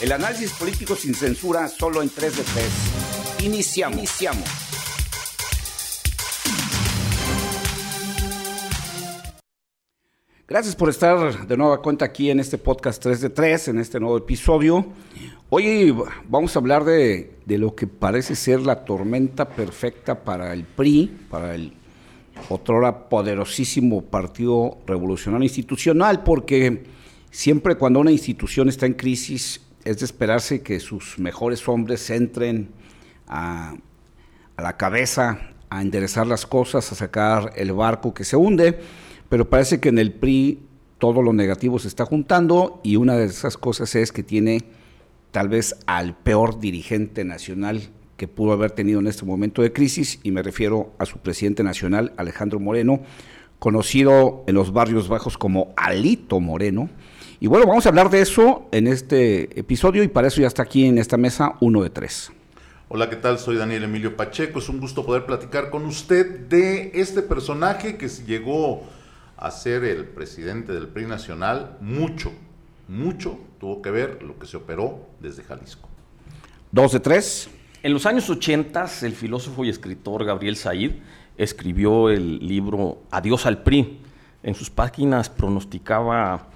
El análisis político sin censura solo en 3 de 3. Iniciamos. Gracias por estar de nueva cuenta aquí en este podcast 3 de 3, en este nuevo episodio. Hoy vamos a hablar de, de lo que parece ser la tormenta perfecta para el PRI, para el otrora poderosísimo Partido Revolucionario Institucional, porque siempre cuando una institución está en crisis es de esperarse que sus mejores hombres entren a, la cabeza, a enderezar las cosas, a sacar el barco que se hunde, pero parece que en el PRI todo lo negativo se está juntando y una de esas cosas es que tiene tal vez al peor dirigente nacional que pudo haber tenido en este momento de crisis, y me refiero a su presidente nacional, Alejandro Moreno, conocido en los barrios bajos como Alito Moreno. Y bueno, vamos a hablar de eso en este episodio y para eso ya está aquí en esta mesa uno de tres. Hola, ¿qué tal? Soy Daniel Emilio Pacheco. Es un gusto poder platicar con usted de este personaje que llegó a ser el presidente del PRI nacional. Mucho, mucho tuvo que ver lo que se operó desde Jalisco. Dos de tres. En los años 80, el filósofo y escritor Gabriel Said escribió el libro Adiós al PRI. En sus páginas pronosticaba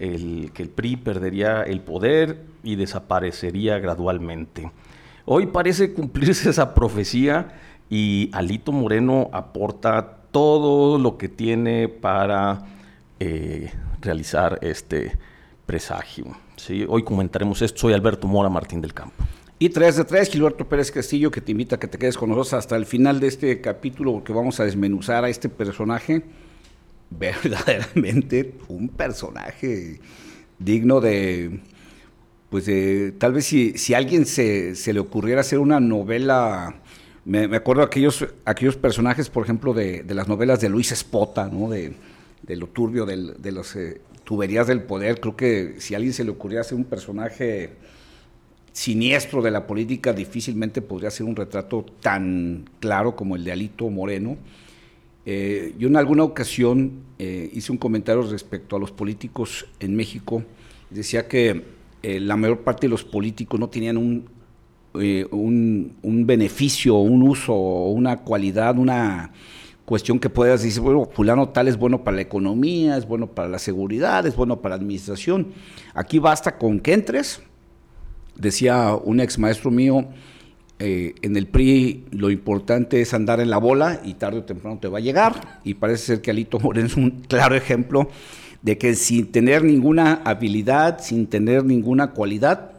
el, que el PRI perdería el poder y desaparecería gradualmente. Hoy parece cumplirse esa profecía y Alito Moreno aporta todo lo que tiene para eh, realizar este presagio. ¿sí? Hoy comentaremos esto. Soy Alberto Mora Martín del Campo. Y 3 de 3, Gilberto Pérez Castillo, que te invita a que te quedes con nosotros hasta el final de este capítulo, porque vamos a desmenuzar a este personaje, verdaderamente un personaje digno de, pues tal vez si, si a alguien se, se, le ocurriera hacer una novela, me, acuerdo aquellos, aquellos personajes, por ejemplo, de, de, las novelas de Luis Espota, ¿no? de, de lo turbio de las eh, tuberías del poder, creo que si alguien se le ocurriera hacer un personaje siniestro de la política difícilmente podría ser un retrato tan claro como el de Alito Moreno. Eh, yo en alguna ocasión eh, hice un comentario respecto a los políticos en México. Decía que eh, la mayor parte de los políticos no tenían un, eh, un, un, beneficio, un uso, una cualidad, una cuestión que puedas decir, bueno, fulano tal es bueno para la economía, es bueno para la seguridad, es bueno para la administración. Aquí basta con que entres, decía un ex maestro mío, eh, en el PRI lo importante es andar en la bola y tarde o temprano te va a llegar. Y parece ser que Alito Moreno es un claro ejemplo de que sin tener ninguna habilidad, sin tener ninguna cualidad,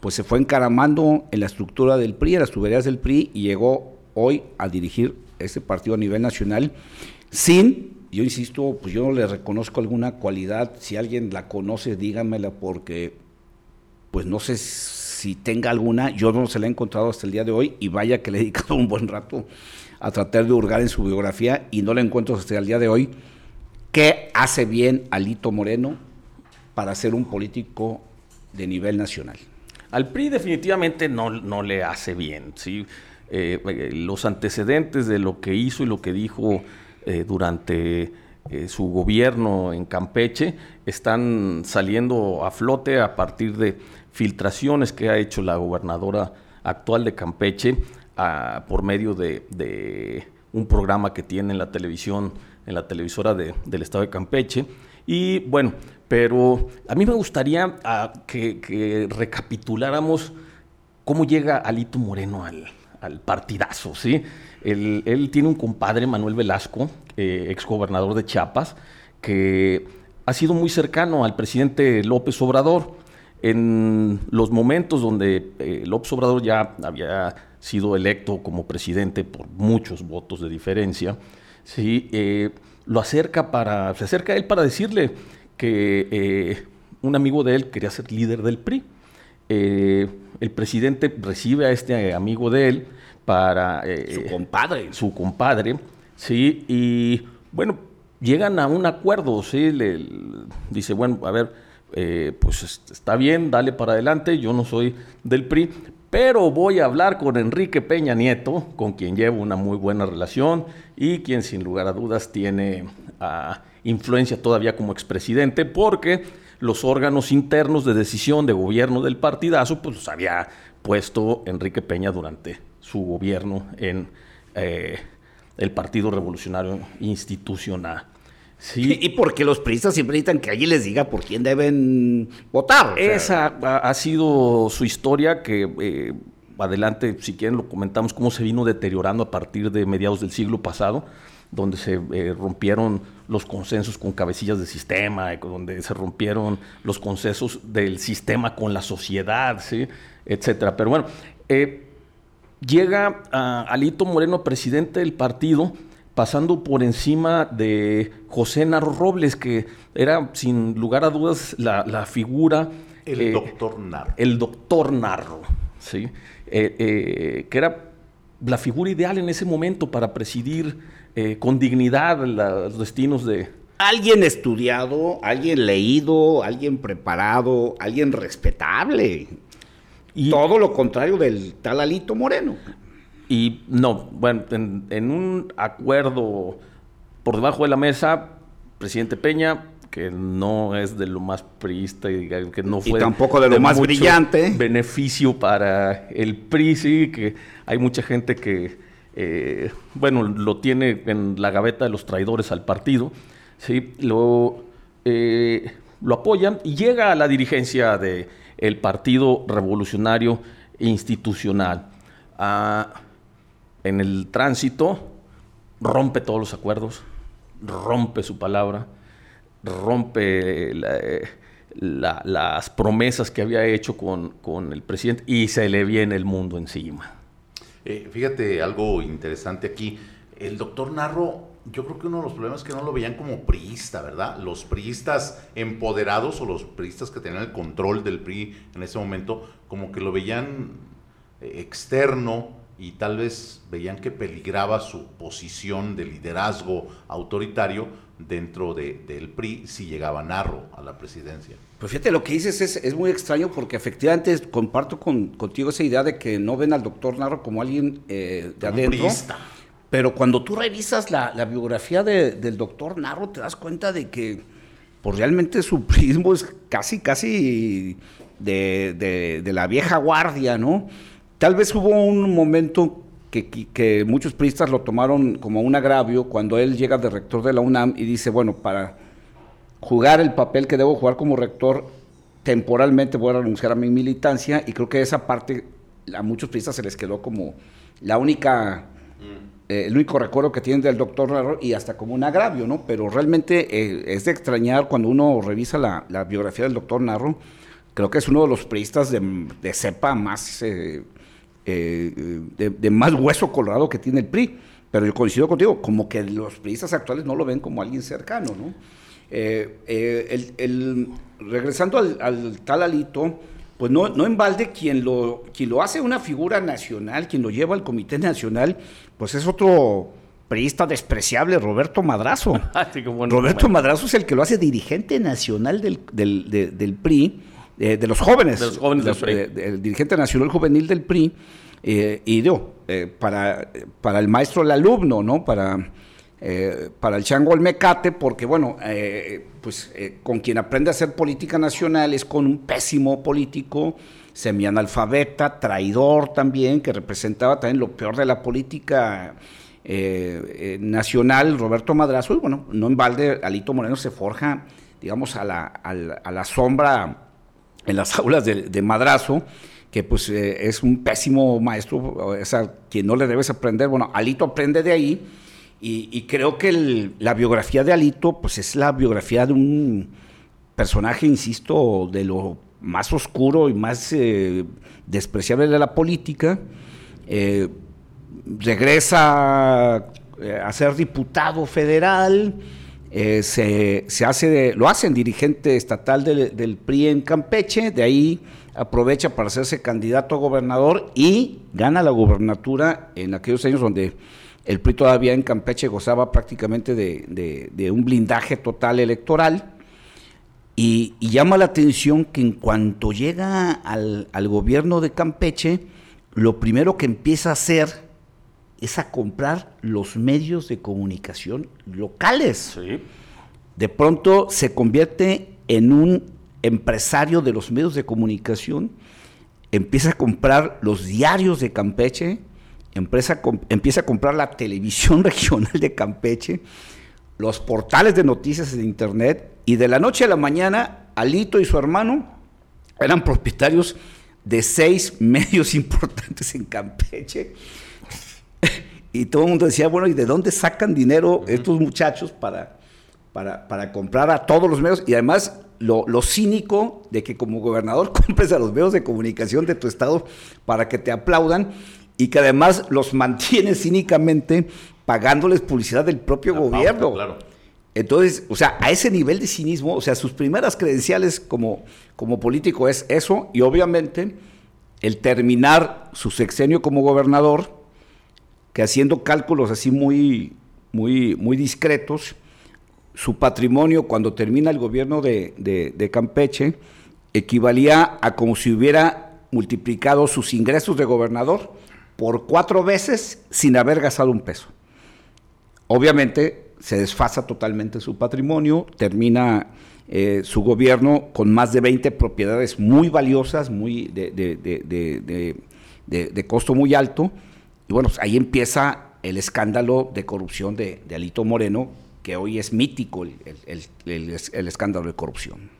pues se fue encaramando en la estructura del PRI, en las tuberías del PRI y llegó hoy a dirigir ese partido a nivel nacional sin, yo insisto, pues yo no le reconozco alguna cualidad. Si alguien la conoce, dígamela porque pues no sé si tenga alguna, yo no se la he encontrado hasta el día de hoy y vaya que le he dedicado un buen rato a tratar de hurgar en su biografía y no la encuentro hasta el día de hoy. ¿Qué hace bien Alito Moreno para ser un político de nivel nacional? Al PRI definitivamente no, no le hace bien. ¿sí? Eh, los antecedentes de lo que hizo y lo que dijo eh, durante eh, su gobierno en Campeche están saliendo a flote a partir de filtraciones que ha hecho la gobernadora actual de Campeche a, por medio de, un programa que tiene en la televisión, en la televisora de, del estado de Campeche. Y bueno, pero a mí me gustaría a, que, recapituláramos cómo llega Alito Moreno al, partidazo, ¿sí? Él, él, tiene un compadre, Manuel Velasco, eh, exgobernador de Chiapas, que ha sido muy cercano al presidente López Obrador en los momentos donde eh, López Obrador ya había sido electo como presidente por muchos votos de diferencia, ¿sí? Eh, lo acerca para, se acerca a él para decirle que eh, un amigo de él quería ser líder del PRI. Eh, el presidente recibe a este amigo de él para... su compadre. Su compadre, sí, y bueno, llegan a un acuerdo, sí, le, le dice, bueno, a ver, eh, pues está bien, dale para adelante, yo no soy del PRI, pero voy a hablar con Enrique Peña Nieto, con quien llevo una muy buena relación y quien sin lugar a dudas tiene uh, influencia todavía como expresidente, porque los órganos internos de decisión de gobierno del partidazo, pues los había puesto Enrique Peña durante su gobierno en eh, el Partido Revolucionario Institucional. Sí. Y porque los periodistas siempre necesitan que alguien les diga por quién deben votar. Esa ha, sido su historia que eh, adelante, si quieren, lo comentamos cómo se vino deteriorando a partir de mediados del siglo pasado, donde se eh, rompieron los consensos con cabecillas de sistema, donde se rompieron los consensos del sistema con la sociedad, ¿sí? etcétera. Pero bueno, eh, llega a Alito Moreno, presidente del partido, pasando por encima de José Narro Robles, que era sin lugar a dudas la, figura... El eh, doctor Narro. El doctor Narro, ¿sí? Eh, eh, que era la figura ideal en ese momento para presidir con dignidad los destinos de... Alguien estudiado, alguien leído, alguien preparado, alguien respetable. Y todo lo contrario del tal Alito Moreno. Y no, bueno, en, un acuerdo por debajo de la mesa, presidente Peña, que no es de lo más priista y que no fue tampoco de lo más brillante. beneficio para el PRI sí que hay mucha gente que eh, bueno lo tiene en la gaveta de los traidores al partido sí lo eh, lo apoyan y llega a la dirigencia de el Partido Revolucionario Institucional. Ah, en el tránsito rompe todos los acuerdos, rompe su palabra, rompe las promesas que había hecho con, el presidente y se le viene el mundo encima. Eh, fíjate algo interesante aquí. El doctor Narro, yo creo que uno de los problemas es que no lo veían como priista, ¿verdad? Los priistas empoderados o los priistas que tenían el control del PRI en ese momento, como que lo veían eh, externo y tal vez veían que peligraba su posición de liderazgo autoritario dentro del PRI si llegaba Narro a la presidencia. Pues fíjate, lo que dices es, muy extraño porque efectivamente comparto contigo esa idea de que no ven al doctor Narro como alguien eh, de adentro. Pero cuando tú revisas la, biografía del doctor Narro te das cuenta de que pues realmente su prismo es casi, casi de, de la vieja guardia, ¿no? Tal vez hubo un momento que, muchos priistas lo tomaron como un agravio cuando él llega de rector de la UNAM y dice, bueno, para jugar el papel que debo jugar como rector, temporalmente voy a renunciar a mi militancia y creo que esa parte a muchos priistas se les quedó como la única, mm. eh, el único recuerdo que tienen del doctor Narro y hasta como un agravio, ¿no? Pero realmente eh, es de extrañar cuando uno revisa la, biografía del doctor Narro, creo que es uno de los priistas de, cepa más... Eh, eh, de, más hueso colorado que tiene el PRI. Pero yo coincido contigo, como que los priistas actuales no lo ven como alguien cercano, ¿no? Eh, eh, el, regresando al, tal Alito, pues no, no en balde quien lo, quien lo hace una figura nacional, quien lo lleva al Comité Nacional, pues es otro priista despreciable, Roberto Madrazo. Ah, Roberto Madrazo es el que lo hace dirigente nacional del, del PRI eh, de los jóvenes. De los jóvenes del PRI. Eh, el dirigente nacional juvenil del PRI. Eh, y yo, para, para el maestro, el alumno, ¿no? Para, para el chango el mecate, porque bueno, pues con quien aprende a hacer política nacional es con un pésimo político, semianalfabeta, traidor también, que representaba también lo peor de la política nacional, Roberto Madrazo, y bueno, no en balde, Alito Moreno se forja, digamos, a la, a la sombra en las aulas de, madrazo, que pues eh, es un pésimo maestro, o sea, quien no le debes aprender. Bueno, Alito aprende de ahí y, creo que la biografía de Alito pues es la biografía de un personaje, insisto, de lo más oscuro y más eh, despreciable de la política. Eh, regresa a ser diputado federal, eh, se, hace de, lo hacen dirigente estatal del, PRI en Campeche, de ahí aprovecha para hacerse candidato a gobernador y gana la gobernatura en aquellos años donde el PRI todavía en Campeche gozaba prácticamente de, un blindaje total electoral. Y, llama la atención que en cuanto llega al, al gobierno de Campeche, lo primero que empieza a hacer es a comprar los medios de comunicación locales. De pronto se convierte en un empresario de los medios de comunicación, empieza a comprar los diarios de Campeche, empieza a, empieza a comprar la televisión regional de Campeche, los portales de noticias de internet, y de la noche a la mañana, Alito y su hermano eran propietarios de seis medios importantes en Campeche. Y todo el mundo decía, bueno, ¿y de dónde sacan dinero estos muchachos para, para, para, comprar a todos los medios? Y además, lo, lo, cínico de que como gobernador compres a los medios de comunicación de tu estado para que te aplaudan y que además los mantienes cínicamente pagándoles publicidad del propio gobierno. claro. Entonces, o sea, a ese nivel de cinismo, o sea, sus primeras credenciales como, como político es eso, y obviamente el terminar su sexenio como gobernador, que haciendo cálculos así muy, muy, muy discretos, su patrimonio cuando termina el gobierno de, de Campeche equivalía a como si hubiera multiplicado sus ingresos de gobernador por cuatro veces sin haber gastado un peso. Obviamente se desfasa totalmente su patrimonio, termina eh, su gobierno con más de 20 propiedades muy valiosas, muy de, de, costo muy alto, y bueno, pues ahí empieza el escándalo de corrupción de, Alito Moreno, que hoy es mítico el, escándalo de corrupción.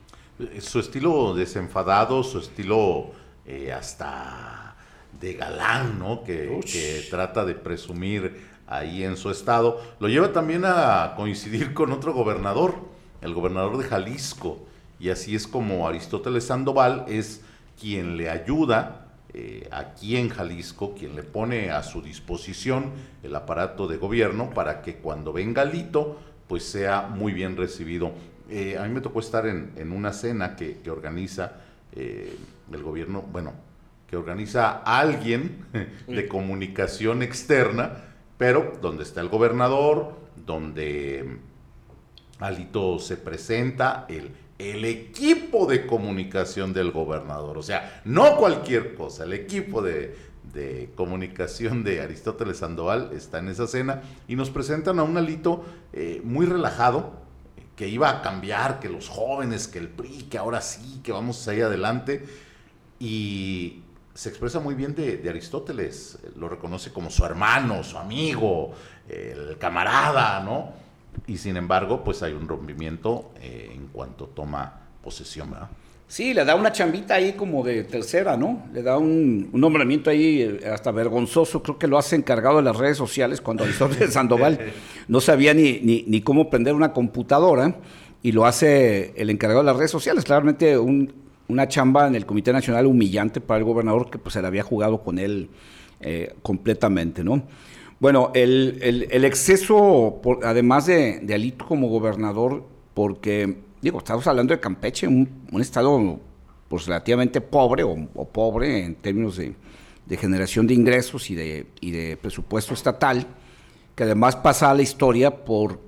Su estilo desenfadado, su estilo eh, hasta de galán, ¿no? Que, que, trata de presumir ahí en su estado, lo lleva también a coincidir con otro gobernador, el gobernador de Jalisco, y así es como Aristóteles Sandoval es quien le ayuda eh, aquí en Jalisco, quien le pone a su disposición el aparato de gobierno para que cuando venga Lito, pues sea muy bien recibido. Eh, a mí me tocó estar en, una cena que, organiza eh, el gobierno, bueno, que organiza alguien de comunicación externa, pero donde está el gobernador, donde Alito se presenta, el, el equipo de comunicación del gobernador, o sea, no cualquier cosa, el equipo de, comunicación de Aristóteles Sandoval está en esa cena y nos presentan a un Alito eh, muy relajado, que iba a cambiar, que los jóvenes, que el PRI, que ahora sí, que vamos ahí adelante. Y se expresa muy bien de, Aristóteles, lo reconoce como su hermano, su amigo, el camarada, ¿no? Y sin embargo, pues hay un rompimiento eh, en cuanto toma posesión, ¿verdad? Sí, le da una chambita ahí como de tercera, ¿no? Le da un, nombramiento ahí eh, hasta vergonzoso, creo que lo hace encargado de las redes sociales cuando Aristóteles Sandoval no sabía ni, ni, ni cómo prender una computadora y lo hace el encargado de las redes sociales, claramente un, una chamba en el Comité Nacional humillante para el gobernador que pues se la había jugado con él eh, completamente, ¿no? Bueno, el, exceso, además de, Alito como gobernador, porque, digo, estamos hablando de Campeche, un, estado pues relativamente pobre o, pobre en términos de, generación de ingresos y de, y de presupuesto estatal, que además pasa a la historia por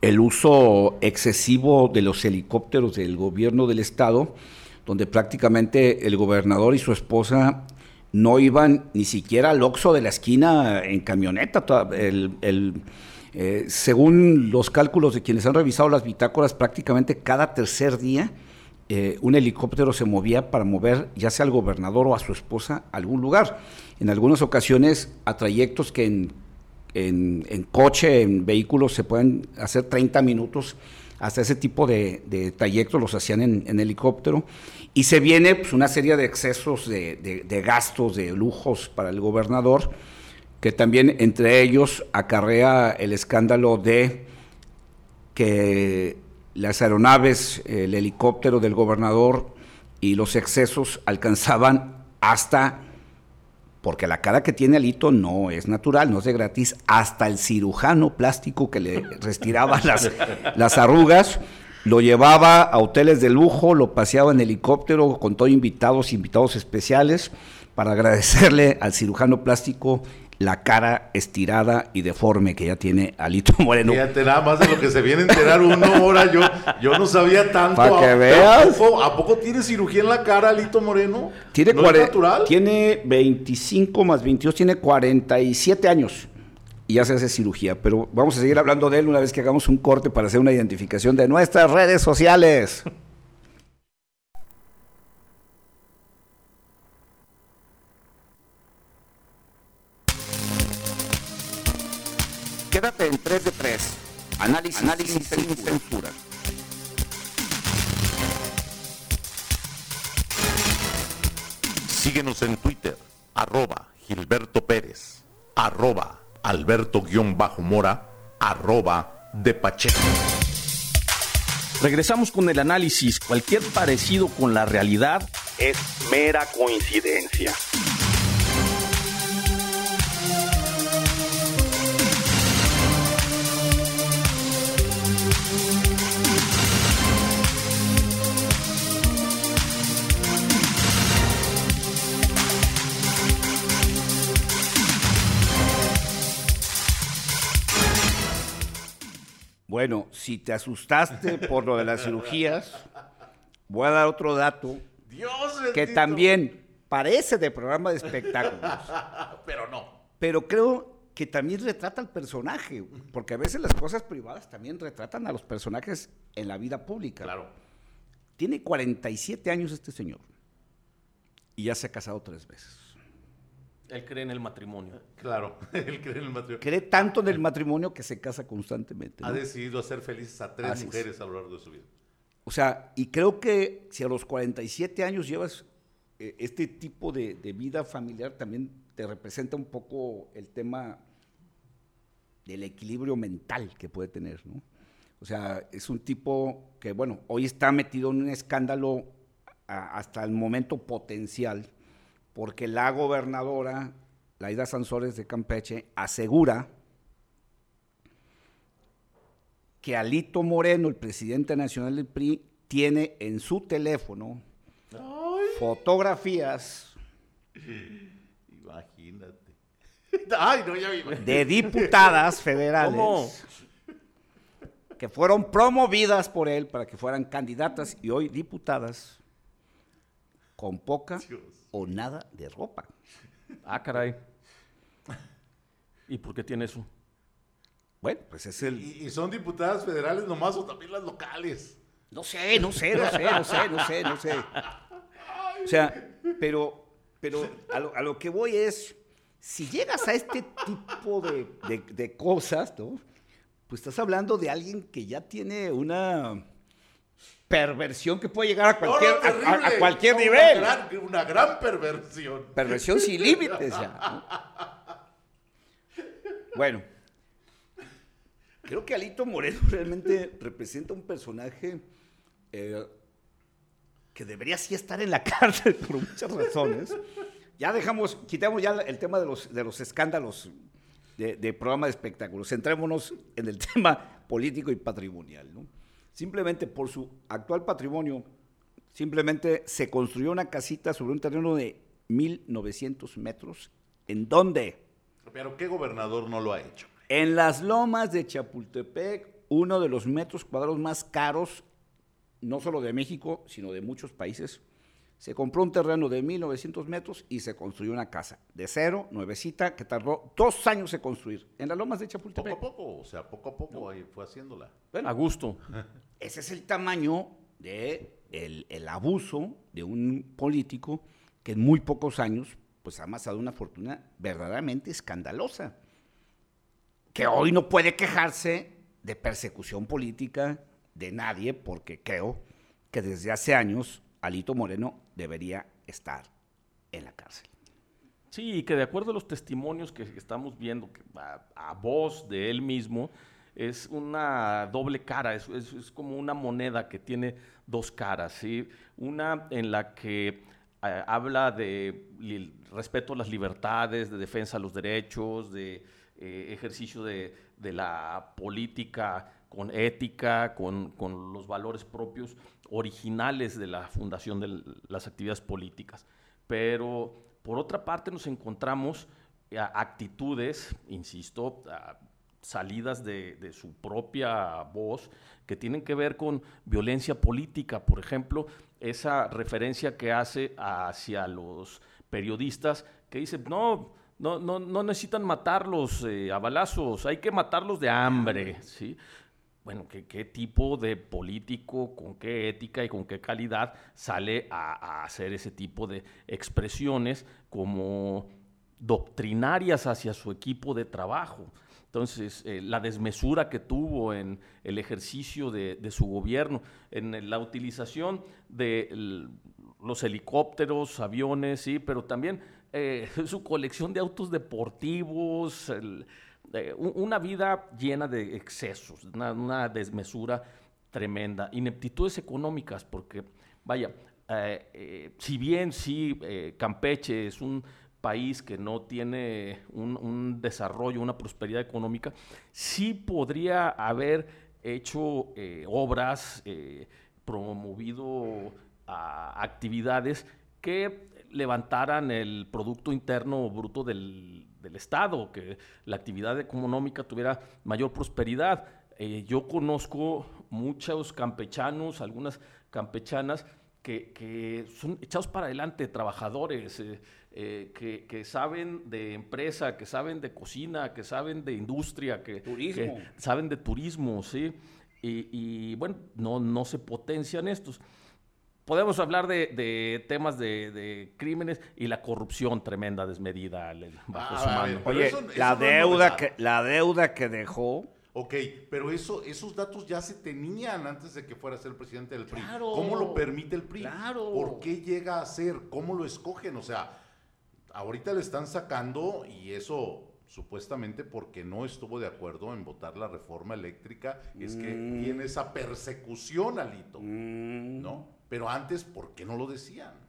el uso excesivo de los helicópteros del gobierno del estado, donde prácticamente el gobernador y su esposa no iban ni siquiera al oxo de la esquina en camioneta. Eh, según los cálculos de quienes han revisado las bitácoras, prácticamente cada tercer día eh, un helicóptero se movía para mover ya sea al gobernador o a su esposa a algún lugar. En algunas ocasiones a trayectos que en en, coche, en vehículos, se pueden hacer 30 minutos. Hasta ese tipo de, trayectos los hacían en, helicóptero. Y se viene pues, una serie de excesos de, gastos, de lujos para el gobernador, que también entre ellos acarrea el escándalo de que las aeronaves, el helicóptero del gobernador y los excesos alcanzaban hasta porque la cara que tiene Alito no es natural, no es de gratis. Hasta el cirujano plástico que le retiraba las, las arrugas lo llevaba a hoteles de lujo, lo paseaba en helicóptero con todos invitados, invitados especiales, para agradecerle al cirujano plástico la cara estirada y deforme que ya tiene Alito Moreno. Fíjate nada más de lo que se viene a enterar uno ahora. Yo, yo no sabía tanto. Para que veas. ¿A poco, tiene cirugía en la cara Alito Moreno? Tiene ¿No natural? Tiene 25 más 22, tiene 47 años y ya se hace cirugía. Pero vamos a seguir hablando de él una vez que hagamos un corte para hacer una identificación de nuestras redes sociales. 3 de 3. Análisis, Análisis sin censura. Síguenos en Twitter, arroba Gilberto Pérez, arroba Alberto-Mora, arroba de Pacheco. Regresamos con el análisis. Cualquier parecido con la realidad es mera coincidencia. Bueno, si te asustaste por lo de las cirugías, voy a dar otro dato Dios que también parece de programa de espectáculos. Pero no. Pero creo que también retrata al personaje, porque a veces las cosas privadas también retratan a los personajes en la vida pública. Claro. Tiene 47 años este señor y ya se ha casado tres veces. Él cree en el matrimonio. Claro, él cree en el matrimonio. Cree tanto en el matrimonio que se casa constantemente. Ha decidido hacer felices a tres Así es. mujeres a lo largo de su vida. O sea, y creo que si a los 47 años llevas eh, este tipo de, de vida familiar, también te representa un poco el tema del equilibrio mental que puede tener, ¿no? O sea, es un tipo que, bueno, hoy está metido en un escándalo a- hasta el momento potencial, porque la gobernadora, Laida Sansores de Campeche, asegura que Alito Moreno, el presidente nacional del PRI, tiene en su teléfono fotografías Imagínate. Ay, no, ya me imagino. de diputadas federales ¿Cómo? que fueron promovidas por él para que fueran candidatas y hoy diputadas con poca Dios. o nada de ropa. Ah, caray. ¿Y por qué tiene eso? Bueno, pues es el... ¿Y, y son diputadas federales nomás o también las locales? No sé, no sé, no sé, no sé, no sé, no sé. O sea, pero, pero a lo, a lo que voy es, si llegas a este tipo de, de- de cosas, ¿no? Pues estás hablando de alguien que ya tiene una perversión que puede llegar a cualquier, No, no, a- a- a, terrible. cualquier No, nivel. Una gran, una gran perversión. Perversión sin límites ya. ¿no? Bueno, creo que Alito Moreno realmente representa un personaje eh, que debería sí estar en la cárcel por muchas razones. Ya dejamos, quitamos ya el tema de los, de los escándalos de, de programa de espectáculos. Centrémonos en el tema político y patrimonial. ¿no? Simplemente por su actual patrimonio, simplemente se construyó una casita sobre un terreno de 1.900 metros. ¿En dónde? Pero ¿qué gobernador no lo ha hecho? En las lomas de Chapultepec, uno de los metros cuadrados más caros, no solo de México, sino de muchos países. Se compró un terreno de 1900 metros y se construyó una casa de cero, nuevecita, que tardó dos años en construir. En las lomas de Poco Chapultepec. a poco, o sea, poco a poco ahí fue haciéndola. Bueno, A gusto. ese es el tamaño de el, el abuso de un político que en muy pocos años pues ha amasado una fortuna verdaderamente escandalosa. Que hoy no puede quejarse de persecución política de nadie porque creo que desde hace años Alito Moreno debería estar en la cárcel. Sí, que de acuerdo a los testimonios que estamos viendo, a, a voz de él mismo, es una doble cara, es, como una moneda que tiene dos caras, ¿sí? Una en la que eh, habla de respeto a las libertades, de defensa de los derechos, de eh, ejercicio de la política con ética, con, con los valores propios originales de la fundación de las actividades políticas. Pero por otra parte nos encontramos eh, actitudes, insisto, salidas de, su propia voz que tienen que ver con violencia política. Por ejemplo, esa referencia que hace hacia los periodistas que dice, no, no, no, no necesitan matarlos eh, a balazos, hay que matarlos de hambre. ¿sí? Bueno, ¿qué, qué tipo de político, con qué ética y con qué calidad sale a, hacer ese tipo de expresiones como doctrinarias hacia su equipo de trabajo? Entonces, eh, la desmesura que tuvo en el ejercicio de, su gobierno, en la utilización de los helicópteros, aviones, sí, pero también eh, su colección de autos deportivos, una vida llena de excesos, una, desmesura tremenda, ineptitudes económicas, porque, vaya, eh, si bien sí, Campeche es un país que no tiene un, desarrollo, una prosperidad económica, sí podría haber hecho eh, obras, eh, promovido actividades que levantaran el Producto Interno Bruto del, Estado, que la actividad económica tuviera mayor prosperidad. Eh, yo conozco muchos campechanos, algunas campechanas, que, son echados para adelante, trabajadores, eh, eh, que, saben de empresa, que saben de cocina, que saben de industria, que, saben de turismo, ¿sí? Y, bueno, no, no se potencian estos. Podemos hablar de, temas de, crímenes y la corrupción tremenda, desmedida bajo ah, su mano. Oye, la, deuda que, la deuda que dejó Ok, pero eso, esos datos ya se tenían antes de que fuera a ser presidente del PRI. ¿Cómo lo permite el PRI? Claro. ¿Por qué llega a ser? ¿Cómo lo escogen? O sea, ahorita le están sacando y eso supuestamente porque no estuvo de acuerdo en votar la reforma eléctrica, es que mm. tiene esa persecución, Alito, mm. ¿no? Pero antes, ¿por qué no lo decían?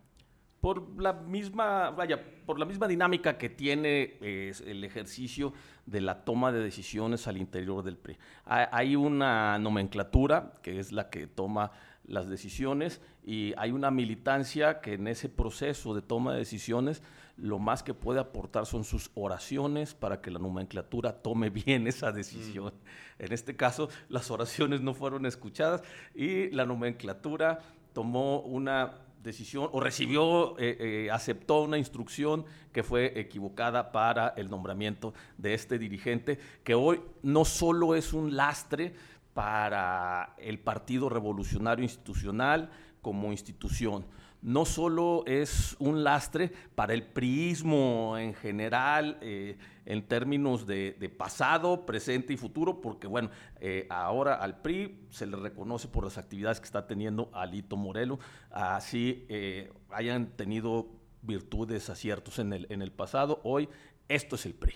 por la misma, vaya, por la misma dinámica que tiene el ejercicio de la toma de decisiones al interior del PRI. Hay una nomenclatura que es la que toma las decisiones y hay una militancia que en ese proceso de toma de decisiones lo más que puede aportar son sus oraciones para que la nomenclatura tome bien esa decisión. Mm. En este caso, las oraciones no fueron escuchadas y la nomenclatura tomó una decisión o recibió, eh, eh, aceptó una instrucción que fue equivocada para el nombramiento de este dirigente, que hoy no solo es un lastre para el Partido Revolucionario Institucional como institución, no solo es un lastre para el priismo en general, eh, en términos de, pasado, presente y futuro, porque bueno, eh, ahora al PRI se le reconoce por las actividades que está teniendo Alito Morelo, así eh, hayan tenido virtudes, aciertos en el, en el pasado, hoy esto es el PRI.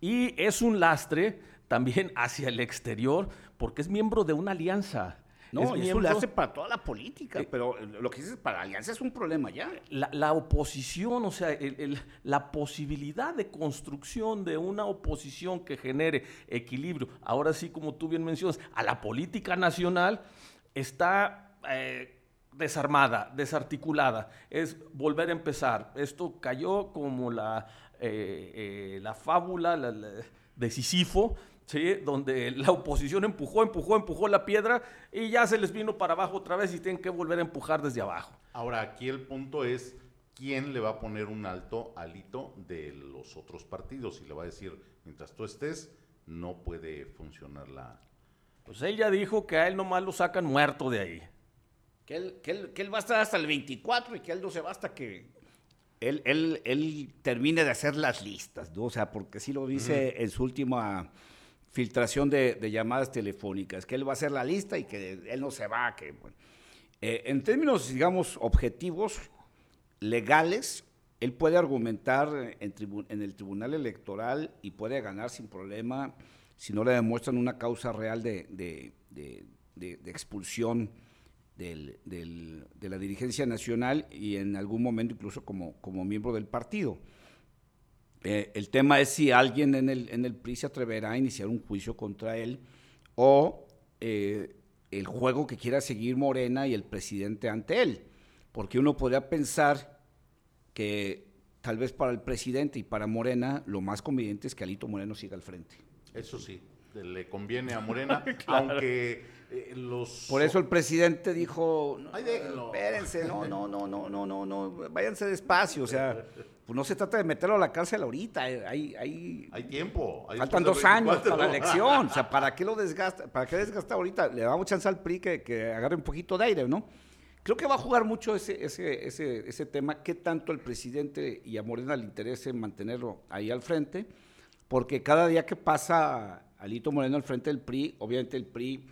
Y es un lastre también hacia el exterior, porque es miembro de una alianza no, eso le hace para toda la política, eh, pero lo que dices para la alianza es un problema ya. La, oposición, o sea, la posibilidad de construcción de una oposición que genere equilibrio, ahora sí, como tú bien mencionas, a la política nacional, está eh, desarmada, desarticulada. Es volver a empezar. Esto cayó como la, eh, la fábula de Sísifo ¿sí? donde la oposición empujó, empujó, empujó la piedra y ya se les vino para abajo otra vez y tienen que volver a empujar desde abajo. Ahora, aquí el punto es quién le va a poner un alto al hito de los otros partidos y le va a decir, mientras tú estés, no puede funcionar la... Pues él ya dijo que a él nomás lo sacan muerto de ahí. Que él, que él, va a estar hasta el 24 y que él no se va hasta que él, él, él termine de hacer las listas, ¿no? O sea, porque sí lo dice en su última filtración de, llamadas telefónicas, que él va a hacer la lista y que él no se va, que eh, en términos, digamos, objetivos, legales, él puede argumentar en, el tribunal electoral y puede ganar sin problema si no le demuestran una causa real de, expulsión de la dirigencia nacional y en algún momento incluso como, como miembro del partido. Eh, el tema es si alguien en el, en el PRI se atreverá a iniciar un juicio contra él o eh, el juego que quiera seguir Morena y el presidente ante él. Porque uno podría pensar que tal vez para el presidente y para Morena lo más conveniente es que Alito Moreno siga al frente. Eso sí le conviene a Morena, aunque eh, los... Por eso el presidente dijo, no, espérense, no, no, no, no, no, no, no, váyanse despacio, o sea, pues no se trata de meterlo a la cárcel ahorita, eh, hay... Hay, hay tiempo. faltan dos años para la elección, o sea, ¿para qué lo desgasta? ¿Para qué desgasta ahorita? Le damos chance al PRI que, que agarre un poquito de aire, ¿no? Creo que va a jugar mucho ese, ese, ese, ese tema, qué tanto el presidente y a Morena le interese mantenerlo ahí al frente, porque cada día que pasa Alito Moreno al frente del PRI, obviamente el PRI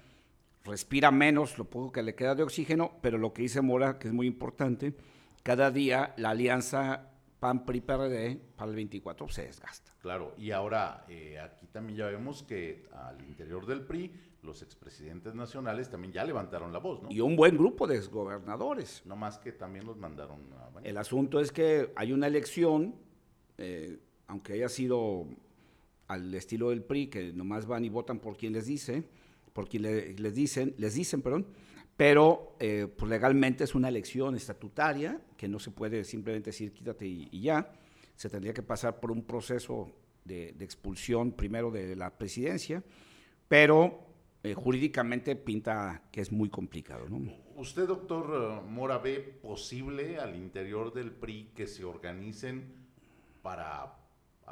respira menos lo poco que le queda de oxígeno, pero lo que dice Mora, que es muy importante, cada día la alianza PAN, PRI, PRD para el 24 se desgasta. Claro, y ahora eh, aquí también ya vemos que al interior del PRI los expresidentes nacionales también ya levantaron la voz, ¿no? Y un buen grupo de exgobernadores. No más que también los mandaron a bañar. El asunto es que hay una elección, eh, aunque haya sido al estilo del PRI, que nomás van y votan por quien les dice, por quien les dicen, les dicen, perdón, pero eh, pues legalmente es una elección estatutaria que no se puede simplemente decir quítate y, ya, se tendría que pasar por un proceso de, expulsión primero de la presidencia, pero eh, jurídicamente pinta que es muy complicado. ¿Usted, doctor eh, Mora, ve posible al interior del PRI que se organicen para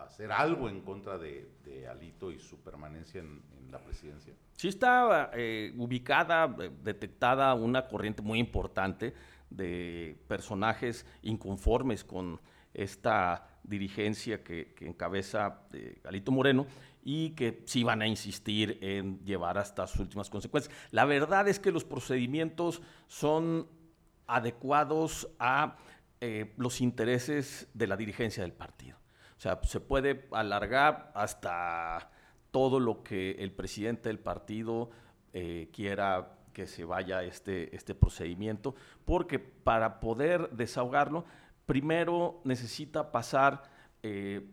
hacer algo en contra de, Alito y su permanencia en, la presidencia? Sí está eh, ubicada, eh, detectada una corriente muy importante de personajes inconformes con esta dirigencia que, encabeza eh, Alito Moreno y que sí van a insistir en llevar hasta sus últimas consecuencias. La verdad es que los procedimientos son adecuados a los intereses de la dirigencia del partido. O sea, se puede alargar hasta todo lo que el presidente del partido eh, quiera que se vaya este, este procedimiento, porque para poder desahogarlo, primero necesita pasar eh,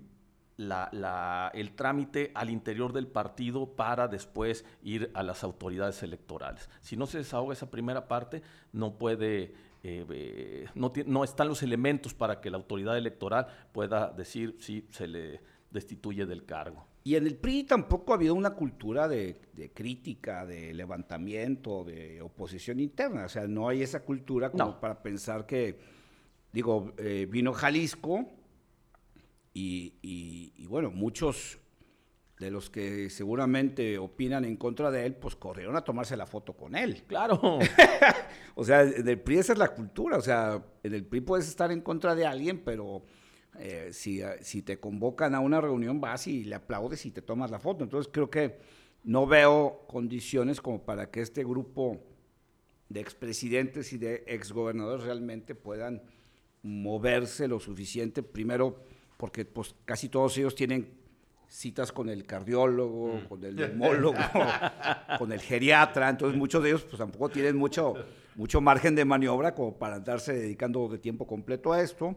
el trámite al interior del partido para después ir a las autoridades electorales. Si no se desahoga esa primera parte, no puede eh, eh, no, no, están los elementos para que la autoridad electoral pueda decir si se le destituye del cargo. Y en el PRI tampoco ha habido una cultura de, crítica, de levantamiento, de oposición interna. O sea, no hay esa cultura como para pensar que, digo, eh, vino Jalisco y, y, bueno, muchos de los que seguramente opinan en contra de él, pues corrieron a tomarse la foto con él. Claro. o sea, en el PRI esa es la cultura. O sea, en el PRI puedes estar en contra de alguien, pero eh, si, si te convocan a una reunión vas y le aplaudes y te tomas la foto. Entonces creo que no veo condiciones como para que este grupo de expresidentes y de exgobernadores realmente puedan moverse lo suficiente. Primero, porque pues casi todos ellos tienen citas con el cardiólogo, mm. con el neumólogo, con el geriatra, entonces muchos de ellos pues tampoco tienen mucho, mucho margen de maniobra como para andarse dedicando de tiempo completo a esto.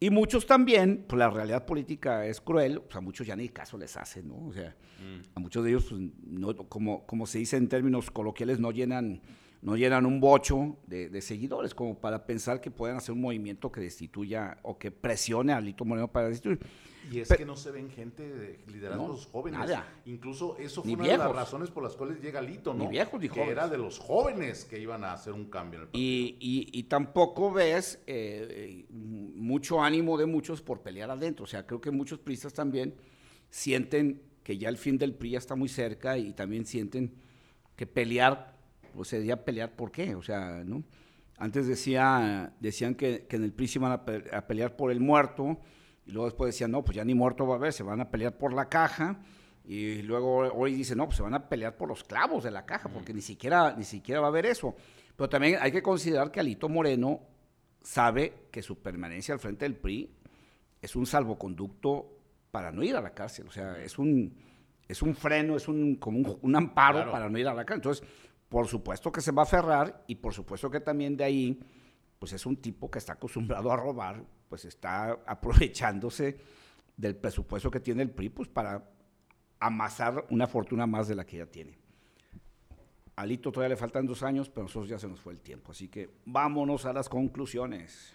Y muchos también, pues la realidad política es cruel, o sea, muchos ya ni caso les hacen, ¿no? O sea, mm. a muchos de ellos, pues, no, como, como se dice en términos coloquiales, no llenan no llenan un bocho de, seguidores como para pensar que pueden hacer un movimiento que destituya o que presione a Lito Moreno para destituir. Y es que no se ven gente liderando a los jóvenes. Nada. Incluso eso fue una de las razones por las cuales llega Lito, ¿no? Ni viejos ni que era de los jóvenes que iban a hacer un cambio en el partido. Y, tampoco ves eh, mucho ánimo de muchos por pelear adentro. O sea, creo que muchos pristas también sienten que ya el fin del PRI ya está muy cerca y también sienten que pelear pues sería pelear por qué, o sea, ¿no? Antes decía, decían que, en el PRI se iban a, pelear por el muerto, y luego después decían, no, pues ya ni muerto va a haber, se van a pelear por la caja, y luego hoy dicen, no, pues se van a pelear por los clavos de la caja, porque ni siquiera, ni siquiera va a haber eso. Pero también hay que considerar que Alito Moreno sabe que su permanencia al frente del PRI es un salvoconducto para no ir a la cárcel, o sea, es un, es un freno, es un, como un, amparo para no ir a la cárcel. Entonces, por supuesto que se va a aferrar y por supuesto que también de ahí, pues es un tipo que está acostumbrado a robar, pues está aprovechándose del presupuesto que tiene el PRI, pues para amasar una fortuna más de la que ya tiene. Alito todavía le faltan dos años, pero nosotros ya se nos fue el tiempo, así que vámonos a las conclusiones.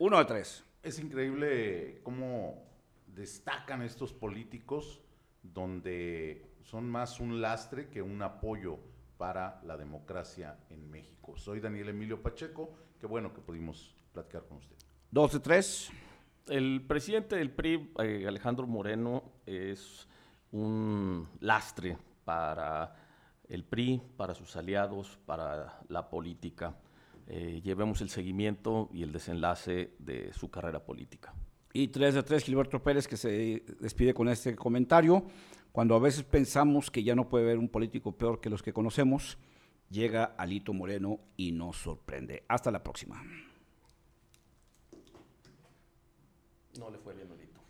Uno de tres. Es increíble cómo destacan estos políticos donde son más un lastre que un apoyo para la democracia en México. Soy Daniel Emilio Pacheco, qué bueno que pudimos platicar con usted. Dos de tres. El presidente del PRI, eh, Alejandro Moreno, es un lastre para el PRI, para sus aliados, para la política. Eh, llevemos el seguimiento y el desenlace de su carrera política. Y 3 de 3, Gilberto Pérez, que se despide con este comentario. Cuando a veces pensamos que ya no puede haber un político peor que los que conocemos, llega Alito Moreno y nos sorprende. Hasta la próxima. No le fue bien, Alito.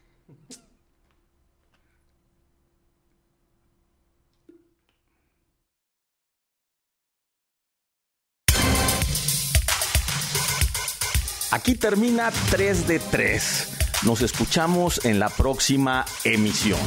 Aquí termina 3 de 3. Nos escuchamos en la próxima emisión.